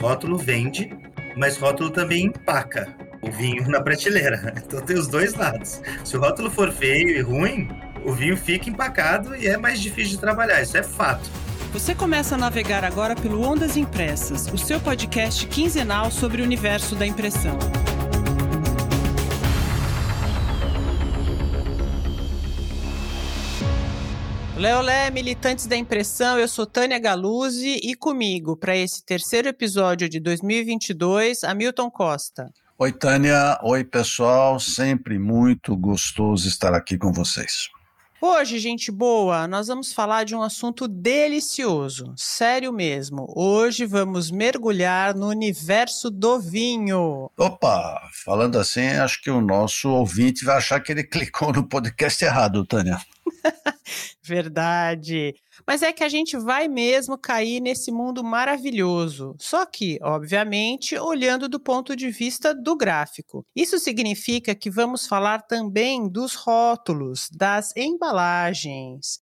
Rótulo vende, mas rótulo também empaca o vinho na prateleira. Então tem os dois lados. Se o rótulo for feio e ruim, o vinho fica empacado e é mais difícil de trabalhar. Isso é fato. Você começa a navegar agora pelo Ondas Impressas, o seu podcast quinzenal sobre o universo da impressão. Leolé, militantes da impressão, eu sou Tânia Galuzzi e comigo, para esse terceiro episódio de 2022, Hamilton Costa. Oi, Tânia. Oi, pessoal. Sempre muito gostoso estar aqui com vocês. Hoje, gente boa, nós vamos falar de um assunto delicioso, sério mesmo. Hoje vamos mergulhar no universo do vinho. Opa, falando assim, acho que o nosso ouvinte vai achar que ele clicou no podcast errado, Tânia. Verdade. Mas é que a gente vai mesmo cair nesse mundo maravilhoso. Só que, obviamente, olhando do ponto de vista do gráfico. Isso significa que vamos falar também dos rótulos, das embalagens.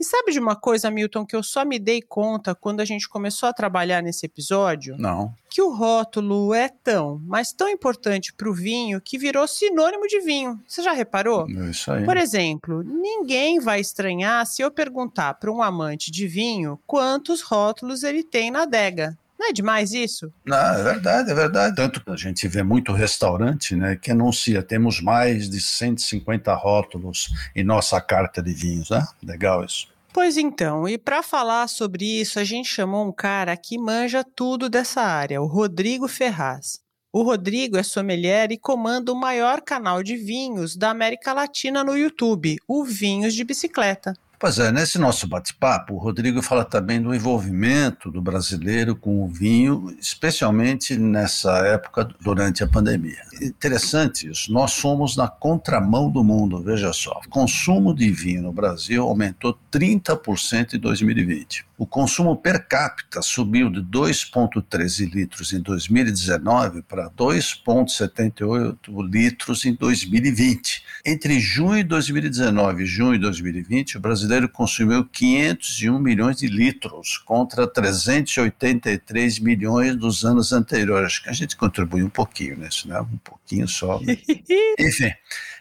E sabe de uma coisa, Milton, que eu só me dei conta quando a gente começou a trabalhar nesse episódio? Não. Que o rótulo é tão, mas tão importante para o vinho que virou sinônimo de vinho. Você já reparou? Isso aí. Por exemplo, ninguém vai estranhar se eu perguntar para um amante de vinho quantos rótulos ele tem na adega. Não é demais isso? Não, é verdade, é verdade. Tanto que a gente vê muito restaurante né, que anuncia, temos mais de 150 rótulos em nossa carta de vinhos, né? Legal isso. Pois então, e para falar sobre isso, a gente chamou um cara que manja tudo dessa área, o Rodrigo Ferraz. O Rodrigo é sommelier e comanda o maior canal de vinhos da América Latina no YouTube, o Vinhos de Bicicleta. Pois é, nesse nosso bate-papo, o Rodrigo fala também do envolvimento do brasileiro com o vinho, especialmente nessa época durante a pandemia. Interessante isso, nós somos na contramão do mundo, veja só. O consumo de vinho no Brasil aumentou 30% em 2020. O consumo per capita subiu de 2,13 litros em 2019 para 2,78 litros em 2020. Entre junho de 2019 e junho de 2020, o brasileiro consumiu 501 milhões de litros contra 383 milhões dos anos anteriores. Acho que a gente contribui um pouquinho nisso, né? Um pouquinho só. Né? Enfim.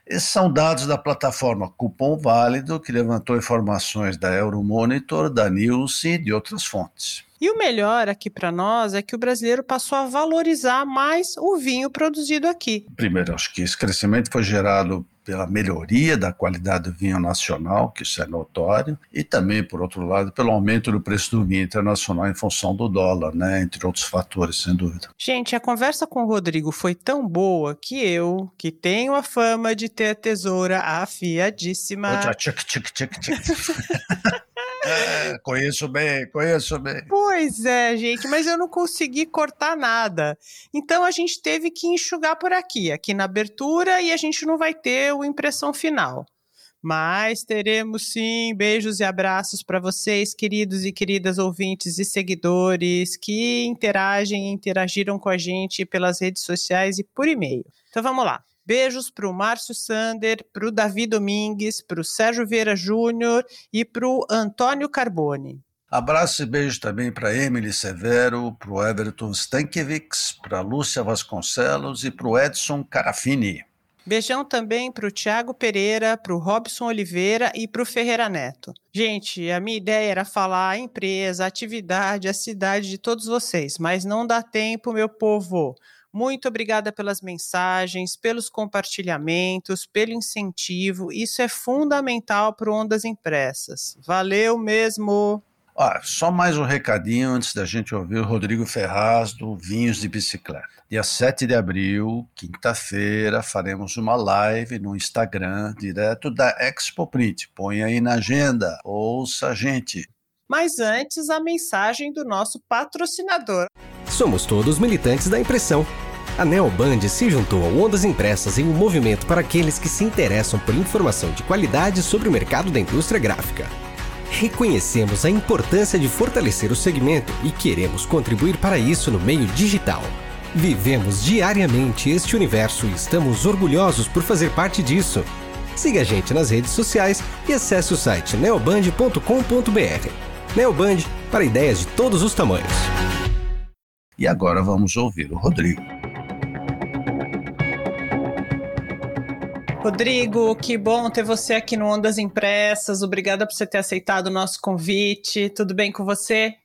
Esses são dados da plataforma Cupom Válido, que levantou informações da Euromonitor, da Nielsen e de outras fontes. E o melhor aqui para nós é que o brasileiro passou a valorizar mais o vinho produzido aqui. Primeiro, acho que esse crescimento foi gerado pela melhoria da qualidade do vinho nacional, que isso é notório, e também, por outro lado, pelo aumento do preço do vinho internacional em função do dólar, né, entre outros fatores, sem dúvida. Gente, a conversa com o Rodrigo foi tão boa que eu, que tenho a fama de ter a tesoura afiadíssima. Tchic, tchic, tchic, tchic. É, conheço bem, conheço bem. Pois é, gente, mas eu não consegui cortar nada. Então a gente teve que enxugar por aqui, aqui na abertura, e a gente não vai ter o impressão final. Mas teremos sim beijos e abraços para vocês, queridos e queridas ouvintes e seguidores que interagem e interagiram com a gente pelas redes sociais e por e-mail. Então vamos lá. Beijos para o Márcio Sander, para o Davi Domingues, para o Sérgio Vieira Júnior e para o Antônio Carbone. Abraço e beijo também para Emily Severo, para o Everton Stankiewicz, para Lúcia Vasconcelos e para o Edson Carafini. Beijão também para o Tiago Pereira, para o Robson Oliveira e para o Ferreira Neto. Gente, a minha ideia era falar a empresa, a atividade, a cidade de todos vocês, mas não dá tempo, meu povo. Muito obrigada pelas mensagens, pelos compartilhamentos, pelo incentivo. Isso é fundamental para Ondas Impressas. Valeu mesmo! Ah, só mais um recadinho antes da gente ouvir o Rodrigo Ferraz do Vinhos de Bicicleta. Dia 7 de abril, quinta-feira, faremos uma live no Instagram, direto da Expo Print. Põe aí na agenda, ouça a gente. Mas antes, a mensagem do nosso patrocinador. Somos todos militantes da impressão. A Neoband se juntou ao Ondas Impressas em um movimento para aqueles que se interessam por informação de qualidade sobre o mercado da indústria gráfica. Reconhecemos a importância de fortalecer o segmento e queremos contribuir para isso no meio digital. Vivemos diariamente este universo e estamos orgulhosos por fazer parte disso. Siga a gente nas redes sociais e acesse o site neoband.com.br. Neoband para ideias de todos os tamanhos. E agora vamos ouvir o Rodrigo. Rodrigo, que bom ter você aqui no Ondas Impressas. Obrigada por você ter aceitado o nosso convite. Tudo bem com você?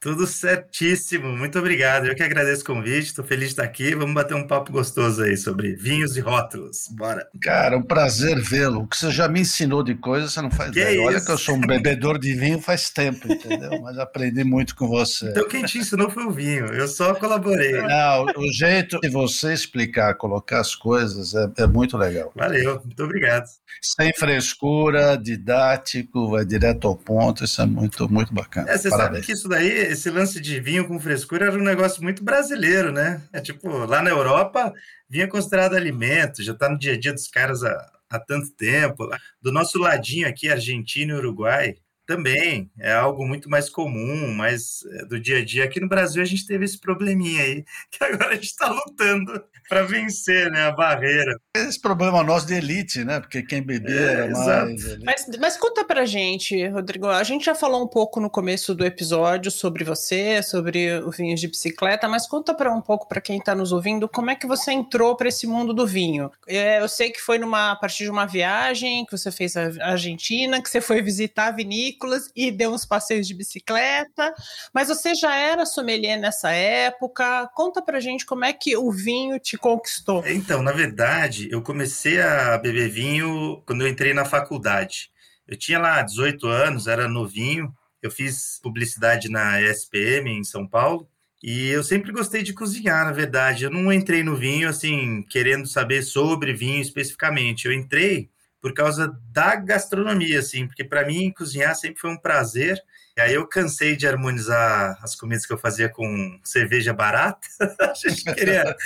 Tudo certíssimo, muito obrigado. Eu que agradeço o convite, estou feliz de estar aqui. Vamos bater um papo gostoso aí sobre vinhos e rótulos. Bora. Cara, um prazer vê-lo. O que você já me ensinou de coisa, você não faz que ideia. É Olha que eu sou um bebedor de vinho faz tempo, entendeu? Mas aprendi muito com você. Então quem te ensinou foi o vinho, eu só colaborei. Não, o jeito de você explicar, colocar as coisas é, é muito legal. Valeu, muito obrigado. Sem frescura, didático, vai direto ao ponto, isso é muito, muito bacana. É, você Parabéns. sabe que isso daí esse lance de vinho com frescura era um negócio muito brasileiro, né? É tipo, lá na Europa, vinho é considerado alimento, já está no dia a dia dos caras há, há tanto tempo. Do nosso ladinho aqui, Argentina e Uruguai, também é algo muito mais comum, mais é, do dia a dia. Aqui no Brasil a gente teve esse probleminha aí, que agora a gente está lutando para vencer né, a barreira. Esse problema nosso de elite, né? Porque quem bebia é, mais. Mas, mas conta pra gente, Rodrigo. A gente já falou um pouco no começo do episódio sobre você, sobre o vinho de bicicleta, mas conta para um pouco para quem está nos ouvindo como é que você entrou para esse mundo do vinho. É, eu sei que foi numa a partir de uma viagem que você fez a Argentina, que você foi visitar vinícolas e deu uns passeios de bicicleta, mas você já era sommelier nessa época. Conta pra gente como é que o vinho te conquistou? Então, na verdade, eu comecei a beber vinho quando eu entrei na faculdade. Eu tinha lá 18 anos, era novinho. Eu fiz publicidade na ESPM em São Paulo. E eu sempre gostei de cozinhar, na verdade. Eu não entrei no vinho assim, querendo saber sobre vinho especificamente. Eu entrei por causa da gastronomia, assim, porque para mim cozinhar sempre foi um prazer. E aí eu cansei de harmonizar as comidas que eu fazia com cerveja barata. a gente queria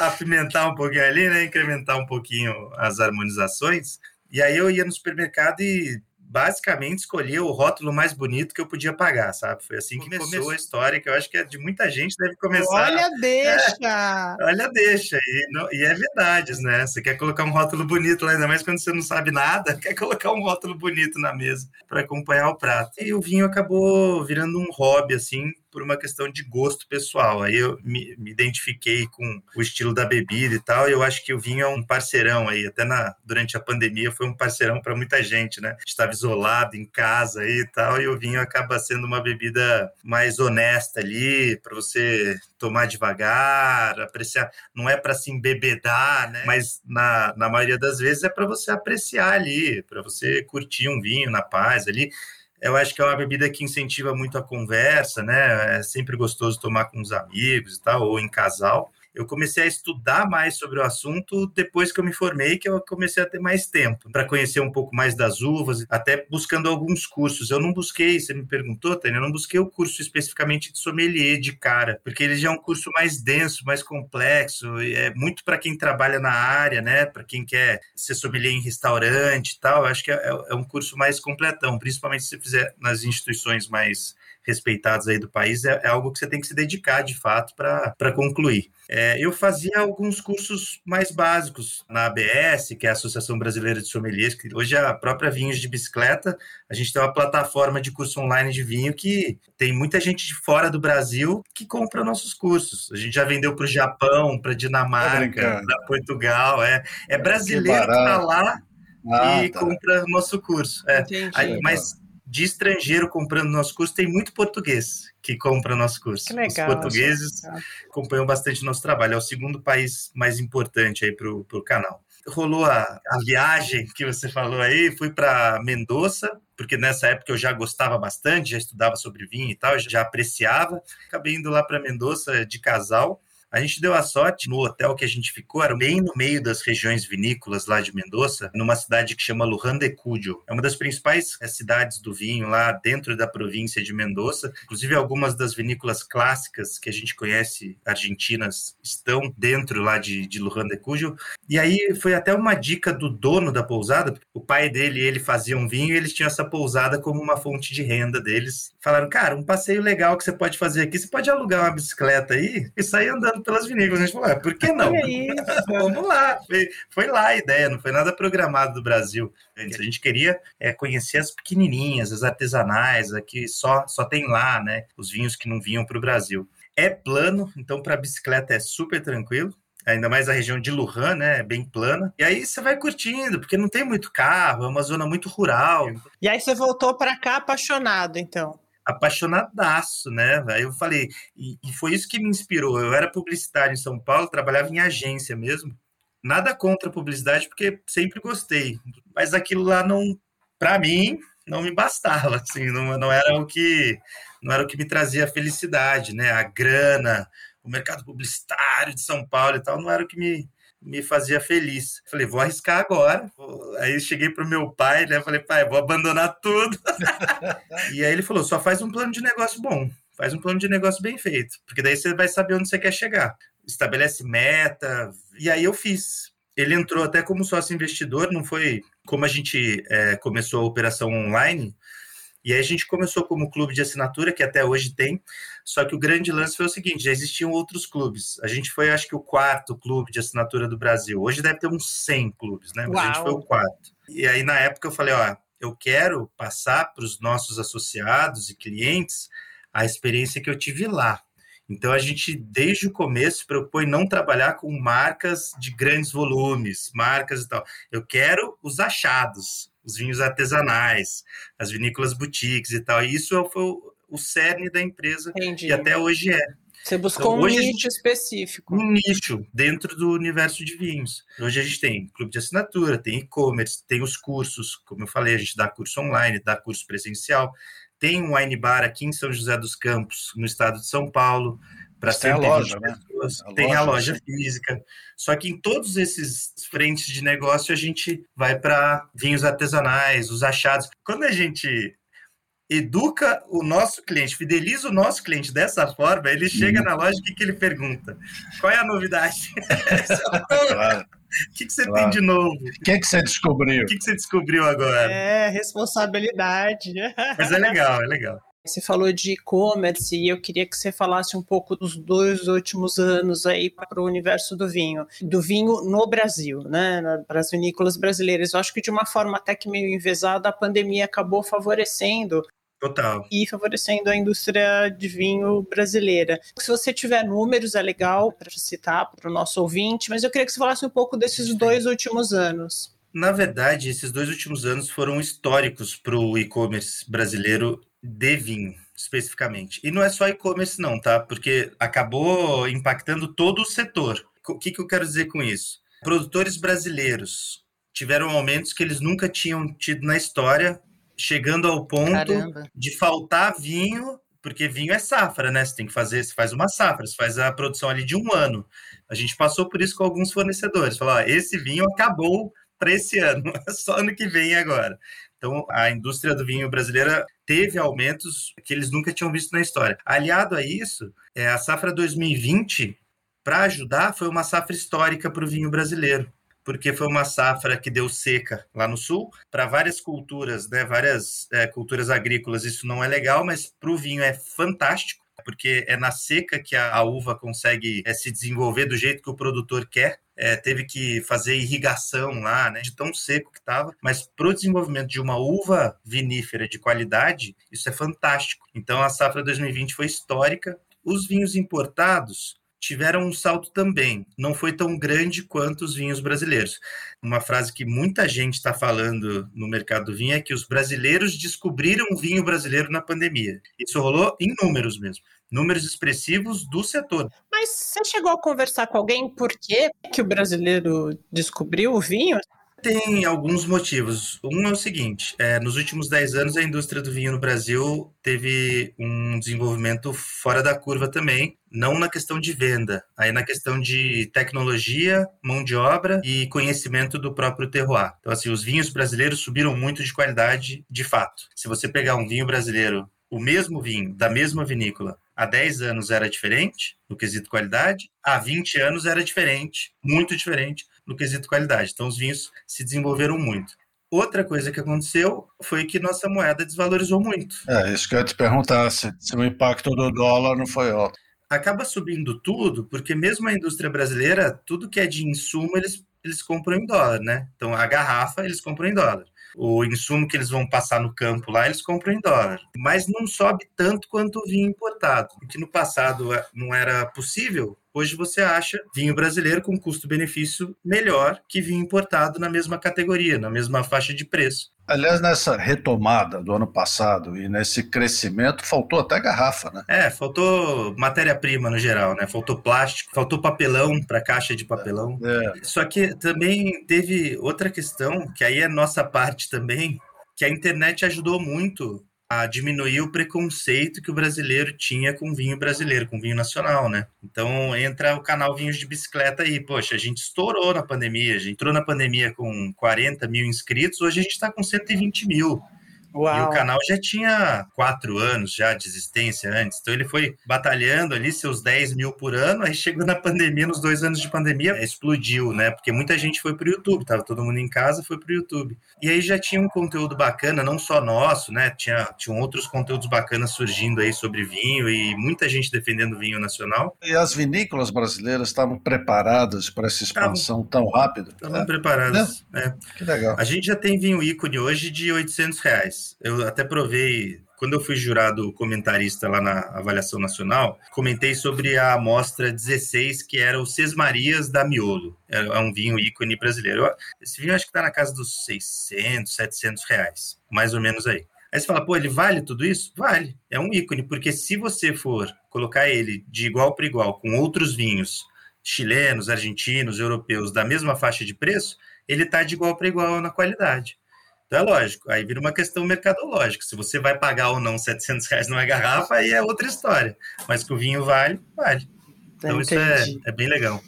apimentar um pouquinho ali, né? Incrementar um pouquinho as harmonizações. E aí eu ia no supermercado e basicamente escolhi o rótulo mais bonito que eu podia pagar, sabe? Foi assim que começou, começou a história, que eu acho que é de muita gente deve começar. Olha, deixa! É, olha, deixa. E, não, e, é verdade, né? Você quer colocar um rótulo bonito lá, ainda mais quando você não sabe nada, quer colocar um rótulo bonito na mesa para acompanhar o prato. E o vinho acabou virando um hobby, assim, por uma questão de gosto pessoal. Aí eu me, me, identifiquei com o estilo da bebida e tal, e eu acho que o vinho é um parceirão aí, até na, durante a pandemia foi um parceirão para muita gente, né? Estava isolado em casa aí e tal, e o vinho acaba sendo uma bebida mais honesta ali, para você tomar devagar, apreciar. Não é para se embebedar, né? Mas na, na maioria das vezes é para você apreciar ali, para você curtir um vinho na paz ali eu acho que é uma bebida que incentiva muito a conversa, né? É sempre gostoso tomar com os amigos e tal, ou em casal eu comecei a estudar mais sobre o assunto depois que eu me formei, que eu comecei a ter mais tempo para conhecer um pouco mais das uvas, até buscando alguns cursos. Eu não busquei, você me perguntou, Tânia, eu não busquei o curso especificamente de sommelier de cara, porque ele já é um curso mais denso, mais complexo, é muito para quem trabalha na área, né? Para quem quer ser sommelier em restaurante e tal. Eu acho que é, é um curso mais completão, principalmente se você fizer nas instituições mais respeitados aí do país, é, é algo que você tem que se dedicar de fato para concluir. É, eu fazia alguns cursos mais básicos na ABS, que é a Associação Brasileira de Sommeliers, que hoje é a própria Vinhos de Bicicleta. A gente tem uma plataforma de curso online de vinho que tem muita gente de fora do Brasil que compra nossos cursos. A gente já vendeu para o Japão, para Dinamarca, para Portugal. É, é brasileiro que está lá ah, e tá. compra nosso curso. É. Aí, mas de estrangeiro comprando nosso curso, tem muito português que compra nosso curso. Que legal, Os portugueses acompanham bastante nosso trabalho. É o segundo país mais importante aí para o canal. Rolou a, a viagem que você falou aí, fui para Mendoza, porque nessa época eu já gostava bastante, já estudava sobre vinho e tal, já apreciava. Acabei indo lá para Mendoza de casal a gente deu a sorte no hotel que a gente ficou, era bem no meio das regiões vinícolas lá de Mendoza, numa cidade que chama Luján de Cuyo. É uma das principais eh, cidades do vinho lá dentro da província de Mendoza. Inclusive, algumas das vinícolas clássicas que a gente conhece, argentinas, estão dentro lá de, de Luján de Cuyo. E aí foi até uma dica do dono da pousada, o pai dele ele fazia um vinho e eles tinham essa pousada como uma fonte de renda deles. Falaram, cara, um passeio legal que você pode fazer aqui, você pode alugar uma bicicleta aí e sair andando pelas vinícolas. A gente falou, ah, por que não? Vamos lá. Foi, foi, lá a ideia, não foi nada programado do Brasil. A gente queria é, conhecer as pequenininhas, as artesanais, aqui só, só tem lá, né? Os vinhos que não vinham para o Brasil. É plano, então para bicicleta é super tranquilo. Ainda mais a região de Lujan, né? É bem plana. E aí você vai curtindo, porque não tem muito carro, é uma zona muito rural. E aí você voltou para cá apaixonado, então? Apaixonadaço, né? Aí eu falei, e, e, foi isso que me inspirou. Eu era publicitário em São Paulo, trabalhava em agência mesmo. Nada contra a publicidade, porque sempre gostei. Mas aquilo lá não, para mim, não me bastava, assim, não, não era o que não era o que me trazia felicidade, né? A grana, o mercado publicitário de São Paulo e tal, não era o que me, me fazia feliz. Falei, vou arriscar agora. Aí cheguei pro meu pai, né? Falei, pai, vou abandonar tudo. e aí ele falou, só faz um plano de negócio bom. Faz um plano de negócio bem feito, porque daí você vai saber onde você quer chegar. Estabelece meta. E aí eu fiz. Ele entrou até como sócio investidor, não foi como a gente é, começou a operação online, e aí a gente começou como clube de assinatura, que até hoje tem, só que o grande lance foi o seguinte, já existiam outros clubes. A gente foi, acho que, o quarto clube de assinatura do Brasil. Hoje deve ter uns 100 clubes, né? Mas Uau. a gente foi o quarto. E aí, na época, eu falei, ó, eu quero passar para os nossos associados e clientes a experiência que eu tive lá. Então a gente, desde o começo, propõe não trabalhar com marcas de grandes volumes, marcas e tal. Eu quero os achados, os vinhos artesanais, as vinícolas boutiques e tal. E isso foi o cerne da empresa Entendi. e até hoje é. Você buscou então, um nicho gente, específico. Um nicho dentro do universo de vinhos. Hoje a gente tem clube de assinatura, tem e-commerce, tem os cursos, como eu falei, a gente dá curso online, dá curso presencial. Tem um wine bar aqui em São José dos Campos, no estado de São Paulo, para tem a loja, né? A tem loja, a loja sim. física. Só que em todos esses frentes de negócio a gente vai para vinhos artesanais, os achados. Quando a gente educa o nosso cliente, fideliza o nosso cliente dessa forma, ele chega uhum. na loja e que, que ele pergunta? Qual é a novidade? claro. O que, que você claro. tem de novo? O que, que você descobriu? O que, que você descobriu agora? É, responsabilidade. Mas é legal, é legal. Você falou de e-commerce e eu queria que você falasse um pouco dos dois últimos anos aí para o universo do vinho, do vinho no Brasil, né, para as vinícolas brasileiras. Eu acho que de uma forma até que meio envezada, a pandemia acabou favorecendo Total. E favorecendo a indústria de vinho brasileira. Se você tiver números, é legal para citar para o nosso ouvinte, mas eu queria que você falasse um pouco desses dois últimos anos. Na verdade, esses dois últimos anos foram históricos para o e-commerce brasileiro de vinho, especificamente. E não é só e-commerce, não, tá? Porque acabou impactando todo o setor. O que, que eu quero dizer com isso? Produtores brasileiros tiveram aumentos que eles nunca tinham tido na história, chegando ao ponto Caramba. de faltar vinho, porque vinho é safra, né? Você tem que fazer, você faz uma safra, você faz a produção ali de um ano. A gente passou por isso com alguns fornecedores. Falou, ó, esse vinho acabou para esse ano, só ano que vem agora. Então, a indústria do vinho brasileira teve aumentos que eles nunca tinham visto na história. Aliado a isso, é, a safra 2020, para ajudar, foi uma safra histórica para o vinho brasileiro, porque foi uma safra que deu seca lá no sul. Para várias culturas, né, várias é, culturas agrícolas, isso não é legal, mas para o vinho é fantástico porque é na seca que a, uva consegue é, se desenvolver do jeito que o produtor quer. É, teve que fazer irrigação lá, né, de tão seco que estava, mas para o desenvolvimento de uma uva vinífera de qualidade, isso é fantástico. Então a safra 2020 foi histórica. Os vinhos importados tiveram um salto também, não foi tão grande quanto os vinhos brasileiros. Uma frase que muita gente está falando no mercado do vinho é que os brasileiros descobriram o vinho brasileiro na pandemia. Isso rolou em números mesmo números expressivos do setor. Mas você chegou a conversar com alguém por que, que o brasileiro descobriu o vinho? Tem alguns motivos. Um é o seguinte: é, nos últimos 10 anos, a indústria do vinho no Brasil teve um desenvolvimento fora da curva também, não na questão de venda, aí na questão de tecnologia, mão de obra e conhecimento do próprio terroir. Então, assim, os vinhos brasileiros subiram muito de qualidade de fato. Se você pegar um vinho brasileiro, o mesmo vinho, da mesma vinícola, há 10 anos era diferente no quesito qualidade, há 20 anos era diferente, muito diferente no quesito qualidade. Então os vinhos se desenvolveram muito. Outra coisa que aconteceu foi que nossa moeda desvalorizou muito. É, isso que eu ia te perguntar, se, se o impacto do dólar não foi alto. Acaba subindo tudo, porque mesmo a indústria brasileira, tudo que é de insumo, eles, eles compram em dólar, né? Então a garrafa eles compram em dólar. o insumo que eles vão passar no campo lá, eles compram em dólar. Mas não sobe tanto quanto o vinho importado, o que no passado é, não era possível. Hoje você acha vinho brasileiro com custo-benefício melhor que vinho importado na mesma categoria, na mesma faixa de preço. Aliás, nessa retomada do ano passado e nesse crescimento, faltou até garrafa, né? É, faltou matéria-prima no geral, né? Faltou plástico, faltou papelão para caixa de papelão. É. Só que também teve outra questão, que aí é nossa parte também, que a internet ajudou muito a diminuir o preconceito que o brasileiro tinha com vinho brasileiro, com vinho nacional, né? Então entra o canal Vinhos de Bicicleta aí. Poxa, a gente estourou na pandemia, a gente entrou na pandemia com 40 mil inscritos, hoje a gente está com 120 mil. Uau. E o canal já tinha quatro anos já de existência antes. Então ele foi batalhando ali seus 10 mil por ano, aí chegou na pandemia, nos dois anos de pandemia, explodiu, né? Porque muita gente foi pro YouTube, tava todo mundo em casa, foi pro YouTube. E aí já tinha um conteúdo bacana, não só nosso, né? Tinha, tinham outros conteúdos bacanas surgindo aí sobre vinho e muita gente defendendo vinho nacional. E as vinícolas brasileiras estavam preparadas para essa expansão tão rápida? Estavam é. preparadas, né? Que legal. A gente já tem vinho ícone hoje de 800 reais. Eu até provei quando eu fui jurado comentarista lá na avaliação nacional, comentei sobre a amostra 16, que era o Sesmarias da Miolo. É um vinho ícone brasileiro. Esse vinho acho que está na casa dos 600, 700 reais, mais ou menos aí. Aí você fala, pô, ele vale tudo isso? Vale, é um ícone, porque se você for colocar ele de igual para igual com outros vinhos chilenos, argentinos, europeus da mesma faixa de preço, ele está de igual para igual na qualidade. Então é lógico, aí vira uma questão mercadológica. Se você vai pagar ou não 700 reais numa garrafa, aí é outra história. Mas que o vinho vale, vale. Então Entendi. isso é, é bem legal.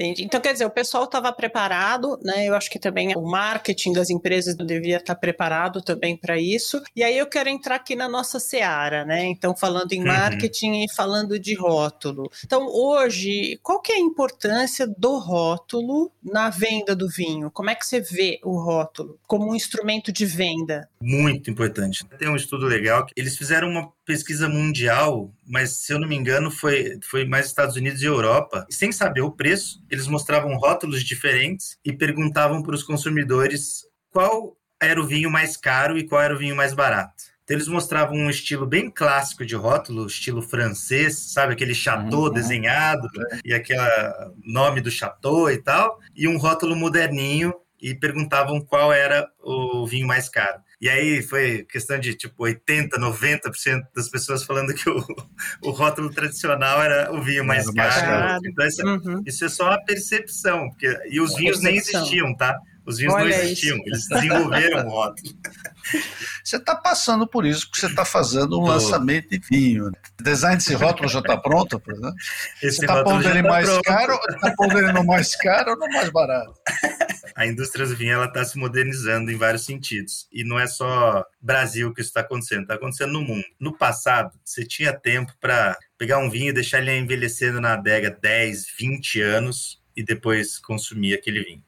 Entendi. Então, quer dizer, o pessoal estava preparado, né? Eu acho que também o marketing das empresas devia estar preparado também para isso. E aí eu quero entrar aqui na nossa seara, né? Então, falando em uhum. marketing uhum. e falando de rótulo. Então, hoje, qual que é a importância do rótulo na venda do vinho? Como é que você vê o rótulo como um instrumento de venda? Muito importante. Tem um estudo legal que eles fizeram uma pesquisa mundial, mas se eu não me engano foi, foi mais Estados Unidos e Europa. E sem saber o preço, eles mostravam rótulos diferentes e perguntavam para os consumidores qual era o vinho mais caro e qual era o vinho mais barato. Então eles mostravam um estilo bem clássico de rótulo, estilo francês, sabe? Aquele chateau uhum. desenhado e aquele nome do chateau e tal, e um rótulo moderninho e perguntavam qual era o vinho mais caro. E aí foi questão de tipo 80, 90% das pessoas falando que o, o rótulo tradicional era o vinho mais, mais caro. Então isso, é, uhum. isso, é só a percepção, porque e os vinhos nem existiam, tá? Os vinhos Olha não existiam, isso. eles desenvolveram o rótulo. Você está passando por isso, porque você está fazendo um lançamento de vinho. O design desse rótulo já está pronto, por exemplo? Esse você está pondo ele tá mais pronto. caro, está pondo ele no mais caro ou no mais barato? A indústria do vinho está se modernizando em vários sentidos. E não é só Brasil que isso está acontecendo, está acontecendo no mundo. No passado, você tinha tempo para pegar um vinho e deixar ele envelhecendo na adega 10, 20 anos e depois consumir aquele vinho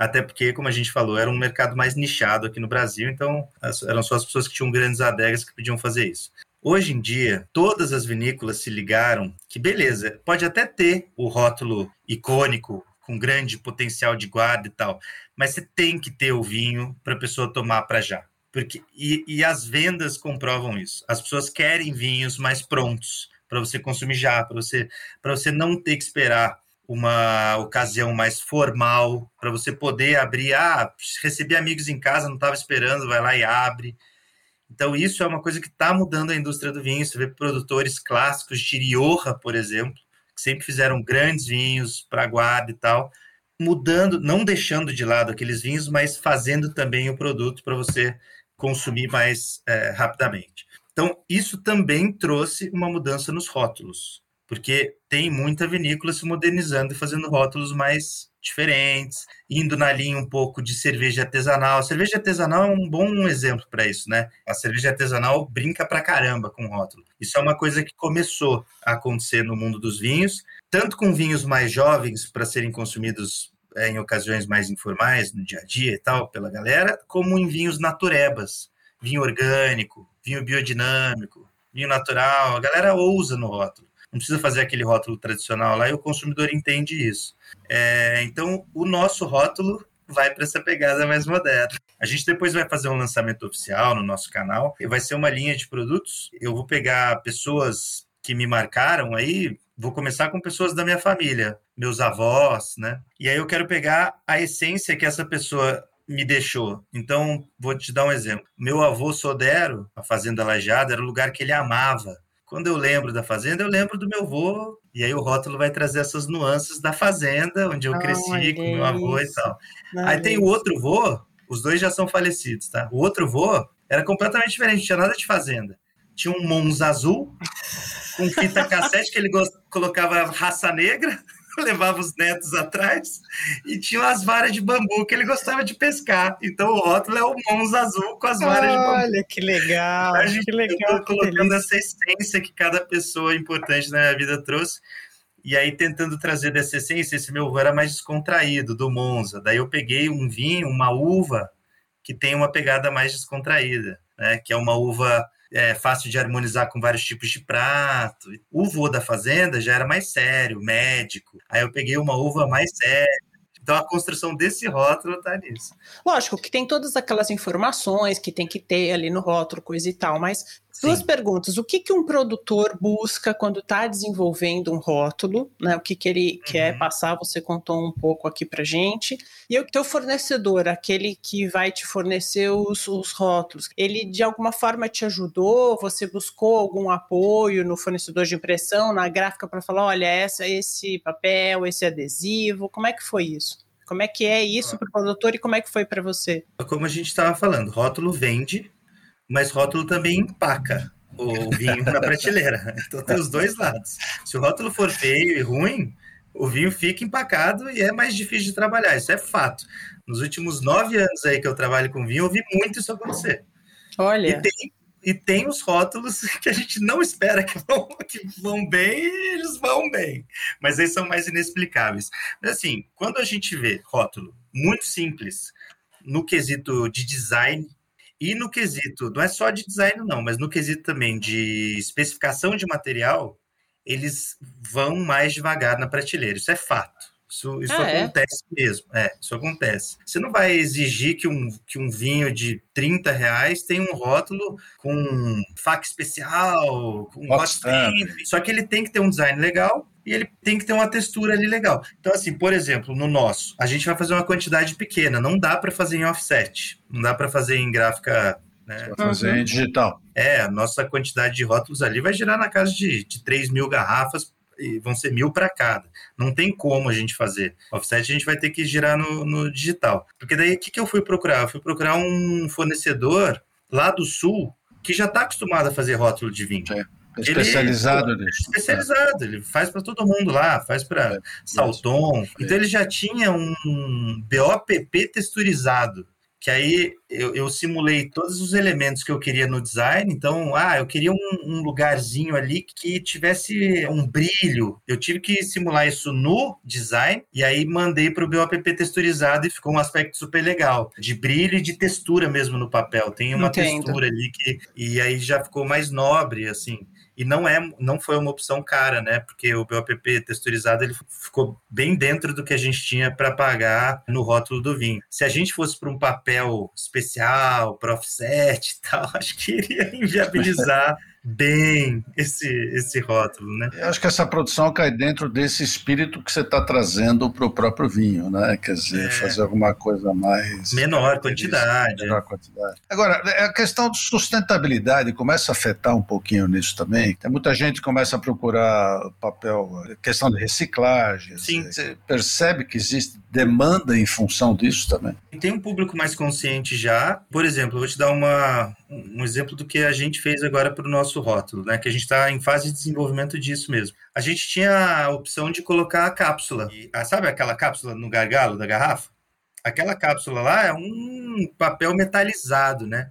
até porque, como a gente falou, era um mercado mais nichado aqui no Brasil, então eram só as pessoas que tinham grandes adegas que podiam fazer isso. Hoje em dia, todas as vinícolas se ligaram que, beleza, pode até ter o rótulo icônico, com grande potencial de guarda e tal, mas você tem que ter o vinho para a pessoa tomar para já. Porque, e, e as vendas comprovam isso. As pessoas querem vinhos mais prontos para você consumir já, para você, você não ter que esperar uma ocasião mais formal para você poder abrir. Ah, recebi amigos em casa, não estava esperando, vai lá e abre. Então, isso é uma coisa que está mudando a indústria do vinho. Você vê produtores clássicos de Rioja, por exemplo, que sempre fizeram grandes vinhos para guarda e tal, mudando, não deixando de lado aqueles vinhos, mas fazendo também o produto para você consumir mais é, rapidamente. Então, isso também trouxe uma mudança nos rótulos porque tem muita vinícola se modernizando e fazendo rótulos mais diferentes, indo na linha um pouco de cerveja artesanal. A cerveja artesanal é um bom exemplo para isso, né? A cerveja artesanal brinca pra caramba com rótulo. Isso é uma coisa que começou a acontecer no mundo dos vinhos, tanto com vinhos mais jovens para serem consumidos é, em ocasiões mais informais, no dia a dia e tal, pela galera, como em vinhos naturebas, vinho orgânico, vinho biodinâmico, vinho natural. A galera ousa no rótulo não precisa fazer aquele rótulo tradicional lá e o consumidor entende isso. É, então, o nosso rótulo vai para essa pegada mais moderna. A gente depois vai fazer um lançamento oficial no nosso canal, e vai ser uma linha de produtos. Eu vou pegar pessoas que me marcaram aí, vou começar com pessoas da minha família, meus avós, né? E aí eu quero pegar a essência que essa pessoa me deixou. Então, vou te dar um exemplo. Meu avô Sodero, a Fazenda Lajada, era o lugar que ele amava. Quando eu lembro da fazenda, eu lembro do meu avô, e aí o rótulo vai trazer essas nuances da fazenda, onde eu cresci com meu avô e tal. aí tem o outro vô, os dois já são falecidos, tá? O outro vô era completamente diferente, não tinha nada de fazenda. Tinha um Monza azul, com fita cassete que ele colocava raça negra, levava os netos atrás e tinha as varas de bambu que ele gostava de pescar. Então o rótulo é o Monza azul com as varas Olha, de bambu. Olha que legal, A gente que legal. colocando essa essência que cada pessoa importante na minha vida trouxe. E aí tentando trazer dessa essência, esse meu era mais descontraído, do Monza. Daí eu peguei um vinho, uma uva que tem uma pegada mais descontraída, né? Que é uma uva é, fácil de harmonizar com vários tipos de prato. O vô da fazenda já era mais sério, médico. Aí eu peguei uma uva mais séria. Então a construção desse rótulo está nisso. Lógico que tem todas aquelas informações que tem que ter ali no rótulo, coisa e tal, mas Sim. duas perguntas. O que, que um produtor busca quando está desenvolvendo um rótulo? Né? O que, que ele uhum. quer passar? Você contou um pouco aqui pra gente. E o teu fornecedor, aquele que vai te fornecer os, os rótulos, ele de alguma forma te ajudou? Você buscou algum apoio no fornecedor de impressão, na gráfica, para falar: olha, essa, esse papel, esse adesivo? Como é que foi isso? Como é que é isso para o produtor e como é que foi para você? Como a gente estava falando, rótulo vende, mas rótulo também empaca o vinho na prateleira. Então tem os dois lados. Se o rótulo for feio e ruim, o vinho fica empacado e é mais difícil de trabalhar. Isso é fato. Nos últimos nove anos aí que eu trabalho com vinho, eu vi muito isso acontecer. Olha. E tem, e tem os rótulos que a gente não espera que vão, que vão bem e eles vão bem. Mas eles são mais inexplicáveis. Mas assim, quando a gente vê rótulo muito simples no quesito de design e no quesito, não é só de design não, mas no quesito também de especificação de material, eles vão mais devagar na prateleira. Isso é fato. Isso, isso ah, é? acontece é? mesmo. É, isso acontece. Você não vai exigir que um, que um vinho de 30 reais tenha um rótulo com faca especial, com box Só que ele tem que ter um design legal e ele tem que ter uma textura ali legal. Então, assim, por exemplo, no nosso, a gente vai fazer uma quantidade pequena, não dá para fazer em offset, não dá para fazer em gráfica. Né? Fazer em digital. É, a nossa quantidade de rótulos ali vai girar na casa de, de 3 mil garrafas e vão ser mil para cada. Não tem como a gente fazer. Offset a gente vai ter que girar no, no digital. Porque daí o que, que eu fui procurar? Eu fui procurar um fornecedor lá do sul que já está acostumado a fazer rótulo de vinho. É. Especializado ele, nisso. Especializado, ele faz para todo mundo lá, faz para é, Salton. Então ele já tinha um BOPP texturizado que aí eu, eu, simulei todos os elementos que eu queria no design. Então, ah, eu queria um, um, lugarzinho ali que tivesse um brilho. Eu tive que simular isso no design e aí mandei para o BOPP texturizado e ficou um aspecto super legal, de brilho e de textura mesmo no papel. Tem uma Entendo. textura ali que e aí já ficou mais nobre, assim e não é não foi uma opção cara, né? Porque o BOPP texturizado ele ficou bem dentro do que a gente tinha para pagar no rótulo do vinho. Se a gente fosse para um papel especial, para offset e tal, acho que iria inviabilizar bem esse, esse rótulo, né? Eu acho que essa produção cai dentro desse espírito que você está trazendo para o próprio vinho, né? Quer dizer, é. fazer alguma coisa mais... Menor quantidade. Menor quantidade. Agora, a questão de sustentabilidade começa a afetar um pouquinho nisso também. Tem muita gente que começa a procurar papel, questão de reciclagem. Sim. Você percebe que existe demanda em função disso também? Tem um público mais consciente já. Por exemplo, vou te dar uma, um exemplo do que a gente fez agora para o nosso rótulo, né? Que a gente está em fase de desenvolvimento disso mesmo. A gente tinha a opção de colocar a cápsula. E, ah, sabe aquela cápsula no gargalo da garrafa? Aquela cápsula lá é um papel metalizado, né?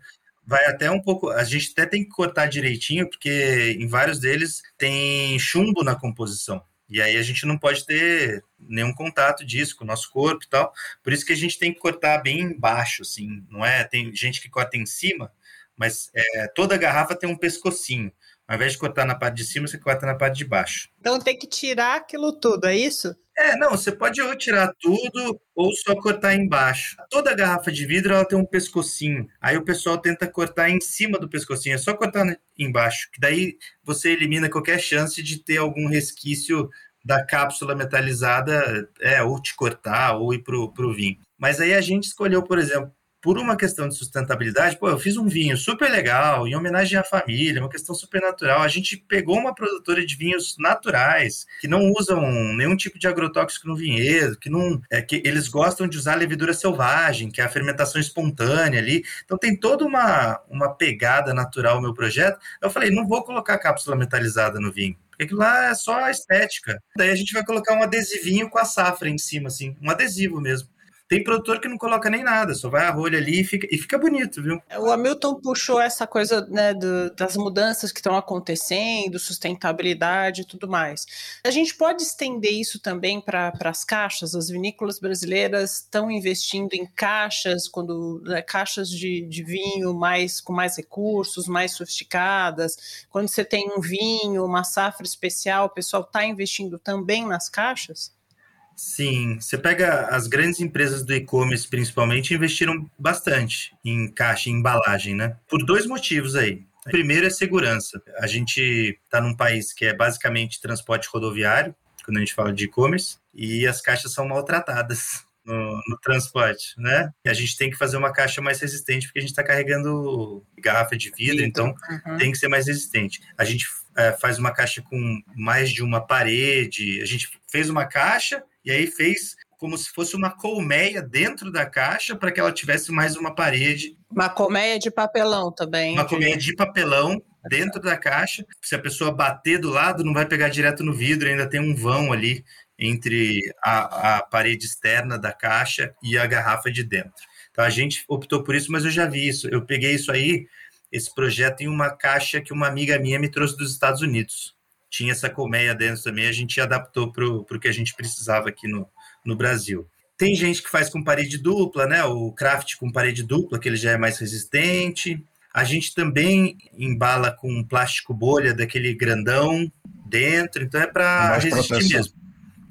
vai até um pouco. A gente até tem que cortar direitinho, porque em vários deles tem chumbo na composição. E aí a gente não pode ter nenhum contato disso com o nosso corpo e tal. Por isso que a gente tem que cortar bem baixo, assim, não é? Tem gente que corta em cima, mas é, toda garrafa tem um pescocinho. Ao invés de cortar na parte de cima, você corta na parte de baixo. Então tem que tirar aquilo tudo, é isso? É, não, você pode ou tirar tudo ou só cortar embaixo. Toda garrafa de vidro ela tem um pescocinho. Aí o pessoal tenta cortar em cima do pescocinho, é só cortar embaixo, que daí você elimina qualquer chance de ter algum resquício da cápsula metalizada, é, ou te cortar ou ir pro, pro vinho. Mas aí a gente escolheu, por exemplo, por uma questão de sustentabilidade, pô, eu fiz um vinho super legal, em homenagem à família, uma questão super natural. A gente pegou uma produtora de vinhos naturais, que não usam nenhum tipo de agrotóxico no vinhedo, que não. É, que eles gostam de usar levedura selvagem, que é a fermentação espontânea ali. Então tem toda uma, uma pegada natural no meu projeto. Eu falei, não vou colocar cápsula metalizada no vinho. Porque aquilo lá é só estética. Daí a gente vai colocar um adesivinho com a safra em cima, assim, um adesivo mesmo. Tem produtor que não coloca nem nada, só vai a rolha ali e fica, e fica bonito, viu? O Hamilton puxou essa coisa né, do, das mudanças que estão acontecendo, sustentabilidade e tudo mais. A gente pode estender isso também para as caixas? As vinícolas brasileiras estão investindo em caixas, quando né, caixas de, de vinho mais com mais recursos, mais sofisticadas. Quando você tem um vinho, uma safra especial, o pessoal está investindo também nas caixas? Sim, você pega as grandes empresas do e-commerce, principalmente, investiram bastante em caixa, em embalagem, né? Por dois motivos aí. O primeiro é segurança. A gente está num país que é basicamente transporte rodoviário, quando a gente fala de e-commerce, e as caixas são maltratadas no, no, transporte, né? E a gente tem que fazer uma caixa mais resistente, porque a gente está carregando garrafa de vidro, então uhum. tem que ser mais resistente. A gente é, faz uma caixa com mais de uma parede, a gente fez uma caixa e aí fez como se fosse uma colmeia dentro da caixa para que ela tivesse mais uma parede. Uma colmeia de papelão também. Uma colmeia de papelão dentro da caixa. Se a pessoa bater do lado, não vai pegar direto no vidro, ainda tem um vão ali entre a, a parede externa da caixa e a garrafa de dentro. Então a gente optou por isso, mas eu já vi isso. Eu peguei isso aí, esse projeto, em uma caixa que uma amiga minha me trouxe dos Estados Unidos tinha essa colmeia dentro também, a gente adaptou para o que a gente precisava aqui no, no Brasil. Tem gente que faz com parede dupla, né? O craft com parede dupla, que ele já é mais resistente. A gente também embala com plástico bolha daquele grandão dentro, então é para resistir proteção. mesmo.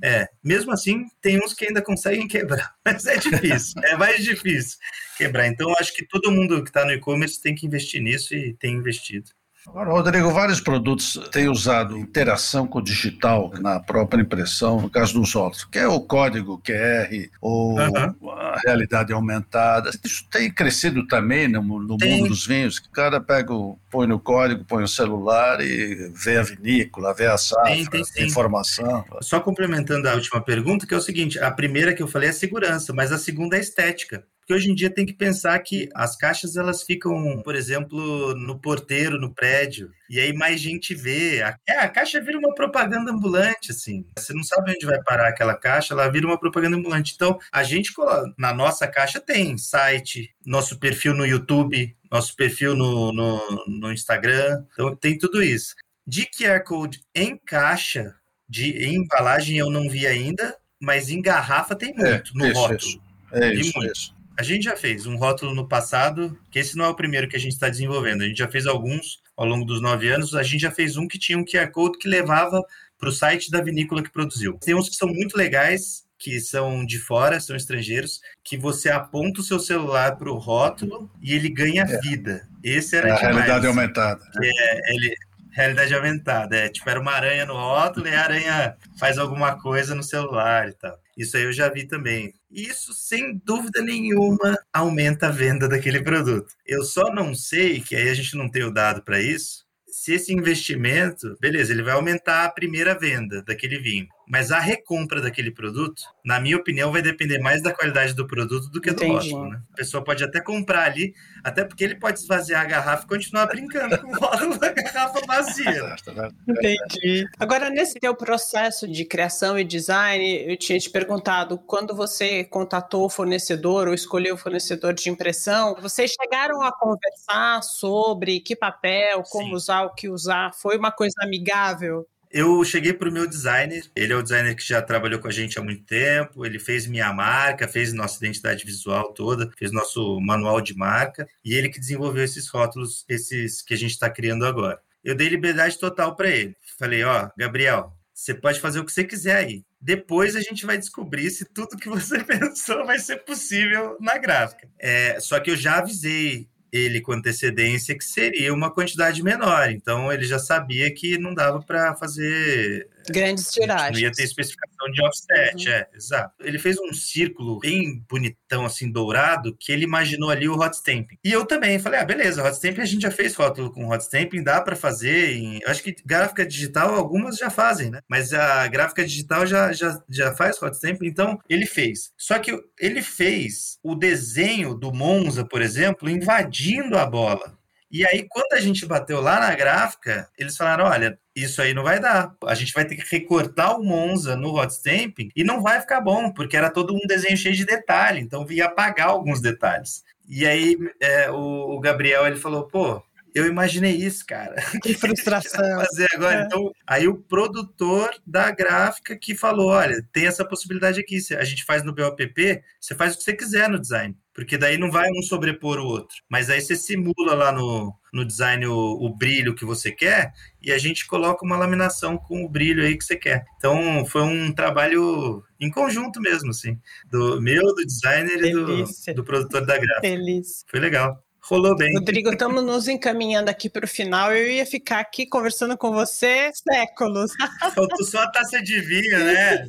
É, mesmo assim, tem uns que ainda conseguem quebrar, mas é difícil, é mais difícil quebrar. Então, acho que todo mundo que está no e-commerce tem que investir nisso e tem investido. Agora, Rodrigo, vários produtos têm usado interação com o digital na própria impressão, no caso dos outros, que é o código QR ou uhum. a realidade aumentada. Isso tem crescido também no, no mundo dos vinhos, que o cara pega, o, põe no código, põe o celular e vê a vinícola, vê a safra, tem, tem, tem. informação. Só complementando a última pergunta, que é o seguinte, a primeira que eu falei é a segurança, mas a segunda é a estética. Porque hoje em dia tem que pensar que as caixas elas ficam, por exemplo, no porteiro, no prédio, e aí mais gente vê. É, a caixa vira uma propaganda ambulante, assim. Você não sabe onde vai parar aquela caixa, ela vira uma propaganda ambulante. Então, a gente, na nossa caixa, tem site, nosso perfil no YouTube, nosso perfil no, no, no Instagram. Então, tem tudo isso. De QR Code em caixa, de em embalagem, eu não vi ainda, mas em garrafa tem é, muito, é, no isso, rótulo. Isso. É isso, isso. A gente já fez um rótulo no passado, que esse não é o primeiro que a gente está desenvolvendo. A gente já fez alguns ao longo dos nove anos. A gente já fez um que tinha um QR Code que levava para o site da vinícola que produziu. Tem uns que são muito legais, que são de fora, são estrangeiros, que você aponta o seu celular para o rótulo e ele ganha é. vida. Esse era é a demais. realidade aumentada. É, ele, realidade aumentada. É, tipo, era uma aranha no rótulo e a aranha faz alguma coisa no celular e tal. Isso aí eu já vi também. Isso, sem dúvida nenhuma, aumenta a venda daquele produto. Eu só não sei, que aí a gente não tem o dado para isso, se esse investimento, beleza, ele vai aumentar a primeira venda daquele vinho. Mas a recompra daquele produto, na minha opinião, vai depender mais da qualidade do produto do que Entendi. do rótulo, né? A pessoa pode até comprar ali, até porque ele pode esvaziar a garrafa e continuar brincando com o rótulo da garrafa vazia. Entendi. Agora, nesse teu processo de criação e design, eu tinha te perguntado, quando você contatou o fornecedor ou escolheu o fornecedor de impressão, vocês chegaram a conversar sobre que papel, como Sim. usar, o que usar? Foi uma coisa amigável? Eu cheguei para o meu designer, ele é o designer que já trabalhou com a gente há muito tempo, ele fez minha marca, fez nossa identidade visual toda, fez nosso manual de marca, e ele que desenvolveu esses rótulos, esses que a gente está criando agora. Eu dei liberdade total para ele. Falei, ó, Gabriel, você pode fazer o que você quiser aí. depois a gente vai descobrir se tudo que você pensou vai ser possível na gráfica. É, só que eu já avisei ele com antecedência que seria uma quantidade menor. Então ele já sabia que não dava para fazer grandes tiragens. Não ia ter especificação de offset, uhum. é, exato. Ele fez um círculo bem bonitão, assim, dourado, que ele imaginou ali o hot stamping. E eu também falei, ah, beleza, hot stamping a gente já fez rótulo com hot stamping, dá para fazer em... Eu acho que gráfica digital algumas já fazem, né? Mas a gráfica digital já, já, já faz hot stamping, então ele fez. Só que ele fez o desenho do Monza, por exemplo, invadindo a bola. E aí, quando a gente bateu lá na gráfica, eles falaram: olha, isso aí não vai dar. A gente vai ter que recortar o Monza no hot stamping e não vai ficar bom, porque era todo um desenho cheio de detalhe, então ia apagar alguns detalhes. E aí é, o, o, Gabriel ele falou: pô, eu imaginei isso, cara. Que frustração. fazer agora. É. Então, aí o produtor da gráfica que falou: olha, tem essa possibilidade aqui. A gente faz no BOPP, você faz o que você quiser no design. Porque daí não vai um sobrepor o outro. Mas aí você simula lá no, no design o, o brilho que você quer e a gente coloca uma laminação com o brilho aí que você quer. Então foi um trabalho em conjunto mesmo, assim. Do meu, do designer e do, do produtor da gráfica. Feliz. Foi legal. Rolou bem. Rodrigo, estamos nos encaminhando aqui para o final. Eu ia ficar aqui conversando com você séculos. Faltou só a taça de vinho, né?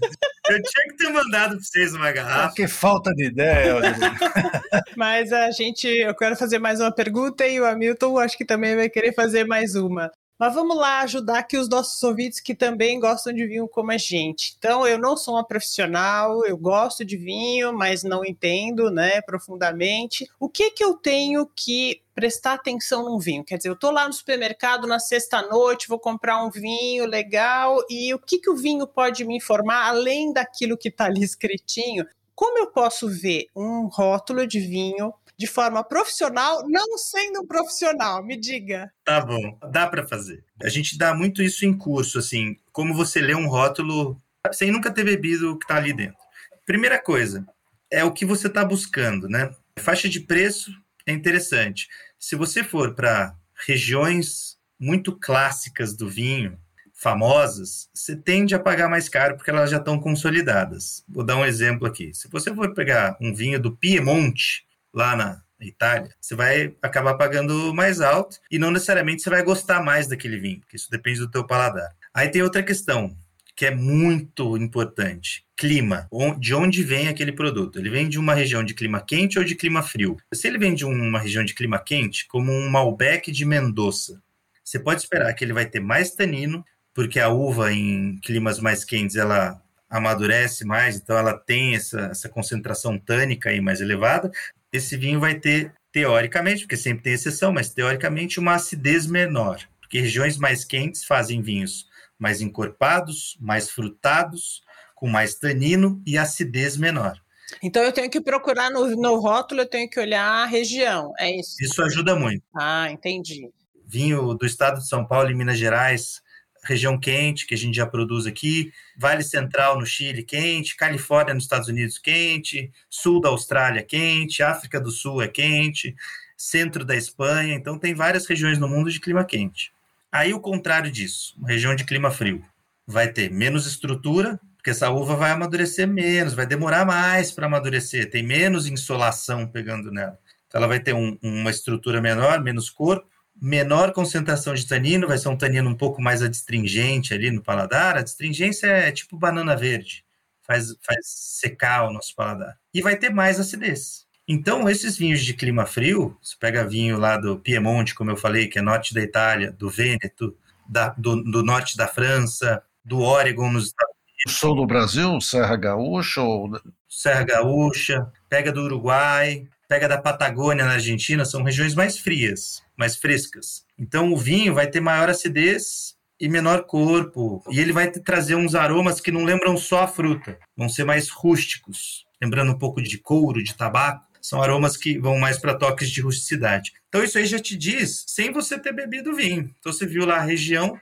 Eu tinha que ter mandado para vocês uma garrafa. que falta de ideia. Mas a gente, eu quero fazer mais uma pergunta e o Hamilton acho que também vai querer fazer mais uma. Mas vamos lá ajudar aqui os nossos ouvintes que também gostam de vinho como a gente. Então, eu não sou uma profissional, eu gosto de vinho, mas não entendo, né, profundamente. O que que eu tenho que prestar atenção num vinho? Quer dizer, eu tô lá no supermercado na sexta-noite, vou comprar um vinho legal, e o que que o vinho pode me informar além daquilo que está ali escritinho? Como eu posso ver um rótulo de vinho de forma profissional, não sendo um profissional? Me diga. Tá bom, dá para fazer. A gente dá muito isso em curso, assim, como você lê um rótulo sem nunca ter bebido o que está ali dentro. Primeira coisa, é o que você está buscando, né? Faixa de preço é interessante. Se você for para regiões muito clássicas do vinho, famosas, você tende a pagar mais caro porque elas já estão consolidadas. Vou dar um exemplo aqui. Se você for pegar um vinho do Piemonte, lá na Itália, você vai acabar pagando mais alto e não necessariamente você vai gostar mais daquele vinho, porque isso depende do teu paladar. Aí tem outra questão que é muito importante. Clima. De onde vem aquele produto? Ele vem de uma região de clima quente ou de clima frio? Se ele vem de uma região de clima quente, como um Malbec de Mendoza, você pode esperar que ele vai ter mais tanino, porque a uva em climas mais quentes ela amadurece mais, então ela tem essa, essa concentração tânica aí mais elevada, esse vinho vai ter, teoricamente, porque sempre tem exceção, mas teoricamente uma acidez menor, porque regiões mais quentes fazem vinhos mais encorpados, mais frutados, com mais tanino e acidez menor. Então eu tenho que procurar no, no rótulo, eu tenho que olhar a região, é isso? Isso ajuda muito. Ah, entendi. Vinho do estado de São Paulo e Minas Gerais, região quente, que a gente já produz aqui, Vale Central no Chile quente, Califórnia nos Estados Unidos quente, sul da Austrália quente, África do Sul é quente, centro da Espanha, então tem várias regiões no mundo de clima quente. Aí o contrário disso, uma região de clima frio, vai ter menos estrutura, porque essa uva vai amadurecer menos, vai demorar mais para amadurecer, tem menos insolação pegando nela. Então ela vai ter um, uma estrutura menor, menos corpo, menor concentração de tanino, vai ser um tanino um pouco mais adstringente ali no paladar. A adstringência é tipo banana verde, faz, faz secar o nosso paladar. E vai ter mais acidez. Então, esses vinhos de clima frio, você pega vinho lá do Piemonte, como eu falei, que é norte da Itália, do Vêneto, da, do, do, norte da França, do Oregon nos Estados Unidos. Sul do Brasil, Serra Gaúcha? Ou... Serra Gaúcha, pega do Uruguai, pega da Patagônia na Argentina, são regiões mais frias mais frescas. Então o vinho vai ter maior acidez e menor corpo, e ele vai trazer uns aromas que não lembram só a fruta, vão ser mais rústicos, lembrando um pouco de couro, de tabaco. São aromas que vão mais para toques de rusticidade. Então isso aí já te diz sem você ter bebido vinho. Então você viu lá a região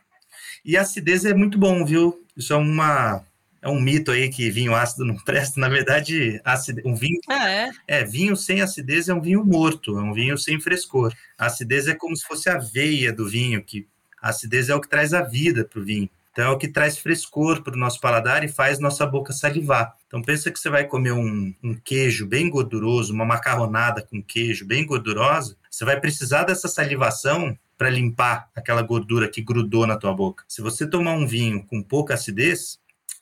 e a acidez é muito bom, viu? Isso é uma é um mito aí que vinho ácido não presta. Na verdade, um vinho. Ah, é? É, vinho sem acidez é um vinho morto, é um vinho sem frescor. A acidez é como se fosse a veia do vinho, que a acidez é o que traz a vida para o vinho. Então é o que traz frescor para o nosso paladar e faz nossa boca salivar. Então pensa que você vai comer um, um queijo bem gorduroso, uma macarronada com queijo bem gordurosa, você vai precisar dessa salivação para limpar aquela gordura que grudou na tua boca. Se você tomar um vinho com pouca acidez,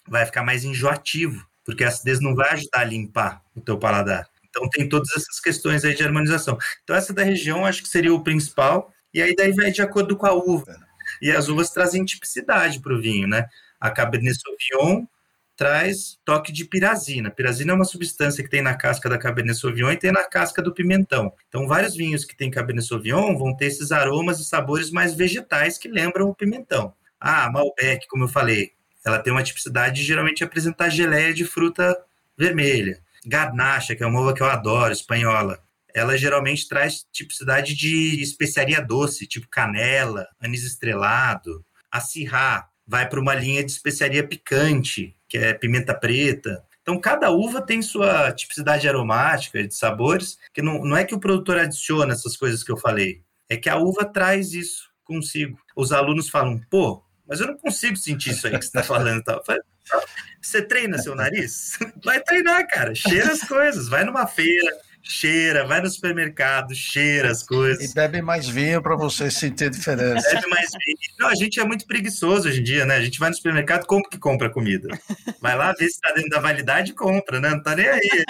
vai ficar mais enjoativo, porque a acidez não vai ajudar a limpar o teu paladar. Então tem todas essas questões aí de harmonização. Então essa da região acho que seria o principal, e aí daí vai de acordo com a uva. E as uvas trazem tipicidade para o vinho, né? A Cabernet Sauvignon traz toque de pirazina. Pirazina é uma substância que tem na casca da Cabernet Sauvignon e tem na casca do pimentão. Então, vários vinhos que tem Cabernet Sauvignon vão ter esses aromas e sabores mais vegetais que lembram o pimentão. Ah, Malbec, como eu falei, ela tem uma tipicidade de geralmente apresentar geleia de fruta vermelha. Garnacha, que é uma uva que eu adoro, espanhola. Ela geralmente traz tipicidade de especiaria doce, tipo canela, anis estrelado. A vai para uma linha de especiaria picante, que é pimenta preta. Então, cada uva tem sua tipicidade aromática, de sabores, que não, não é que o produtor adiciona essas coisas que eu falei, é que a uva traz isso consigo. Os alunos falam, pô, mas eu não consigo sentir isso aí que você está falando. Tal. Você treina seu nariz? Vai treinar, cara. Cheira as coisas. Vai numa feira, cheira, vai no supermercado, cheira as coisas. E bebe mais vinho para você sentir a diferença. Bebe mais vinho. Não, a gente é muito preguiçoso hoje em dia, né? A gente vai no supermercado, como que compra comida? Vai lá ver se está dentro da validade e compra, né? Não tá nem aí.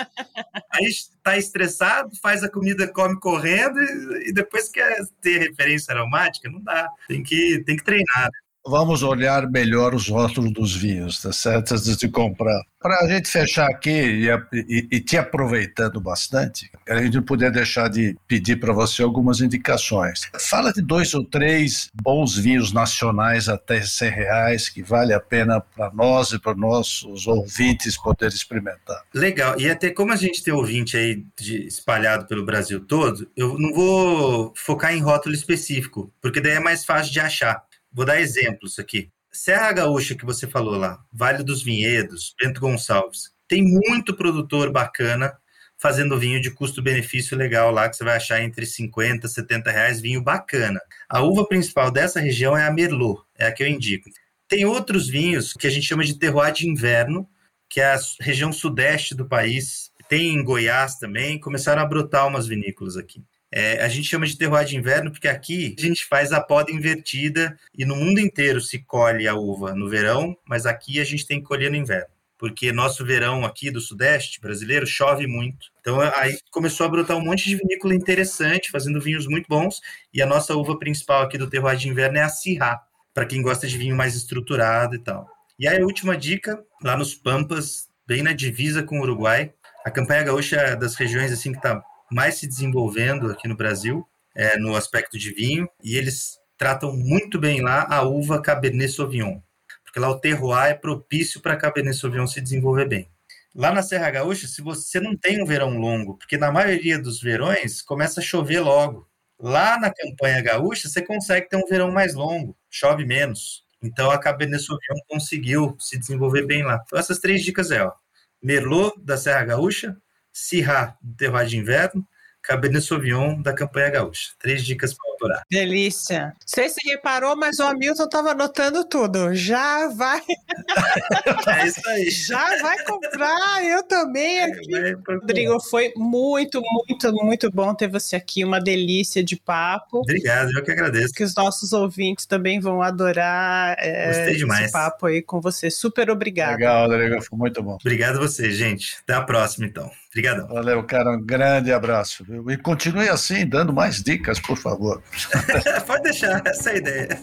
Aí tá estressado, faz a comida, come correndo e, e depois quer ter referência aromática, não dá. Tem que, tem que treinar. Né? Vamos olhar melhor os rótulos dos vinhos, tá certo? Antes de comprar. Para a gente fechar aqui e, e, e, te aproveitando bastante, a gente não poder deixar de pedir para você algumas indicações. Fala de dois ou três bons vinhos nacionais até 100 reais que vale a pena para nós e para nossos ouvintes poder experimentar. Legal. E até como a gente tem ouvinte aí de, espalhado pelo Brasil todo, eu não vou focar em rótulo específico, porque daí é mais fácil de achar. Vou dar exemplos aqui. Serra Gaúcha, que você falou lá, Vale dos Vinhedos, Bento Gonçalves. Tem muito produtor bacana fazendo vinho de custo-benefício legal lá, que você vai achar entre 50 e 70 reais, vinho bacana. A uva principal dessa região é a Merlot, é a que eu indico. Tem outros vinhos que a gente chama de terroir de inverno, que é a região sudeste do país. Tem em Goiás também, começaram a brotar umas vinícolas aqui. É, a gente chama de terroir de inverno porque aqui a gente faz a poda invertida e no mundo inteiro se colhe a uva no verão, mas aqui a gente tem que colher no inverno. Porque nosso verão aqui do Sudeste brasileiro chove muito. Então aí começou a brotar um monte de vinícola interessante, fazendo vinhos muito bons. E a nossa uva principal aqui do terroir de inverno é a Syrah, para quem gosta de vinho mais estruturado e tal. E aí a última dica, lá nos Pampas, bem na divisa com o Uruguai, a campanha gaúcha é das regiões assim que está mais se desenvolvendo aqui no Brasil, é, no aspecto de vinho, e eles tratam muito bem lá a uva Cabernet Sauvignon, porque lá o terroir é propício para Cabernet Sauvignon se desenvolver bem. Lá na Serra Gaúcha, se você não tem um verão longo, porque na maioria dos verões começa a chover logo. Lá na campanha gaúcha, você consegue ter um verão mais longo, chove menos. Então a Cabernet Sauvignon conseguiu se desenvolver bem lá. Então essas três dicas é, ó, Merlot da Serra Gaúcha, Do terroir de inverno, Cabernet Sauvignon da campanha gaúcha. Três dicas para Delícia. Não sei se reparou, mas o Hamilton estava anotando tudo. Já vai. é isso aí. Já vai comprar, eu também aqui. Rodrigo, foi muito, muito, muito bom ter você aqui. Uma delícia de papo. Obrigado, eu que agradeço. Que os nossos ouvintes também vão adorar é, esse papo aí com você. Super obrigado. Legal, Rodrigo, foi muito bom. Obrigado a você, gente. Até a próxima, então. Obrigadão. Valeu, cara. Um grande abraço. Viu? E continue assim, dando mais dicas, por favor. Pode deixar, essa é a ideia.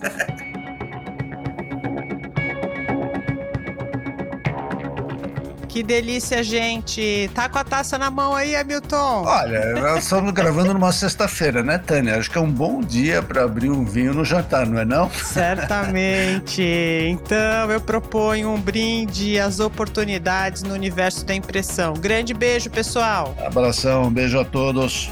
Que delícia, gente. Tá com a taça na mão aí, Hamilton? Olha, nós estamos gravando numa sexta-feira, né, Tânia? Acho que é um bom dia para abrir um vinho no jantar, não é não? Certamente. Então, eu proponho um brinde às oportunidades no universo da impressão. Grande beijo, pessoal. Abração, beijo a todos.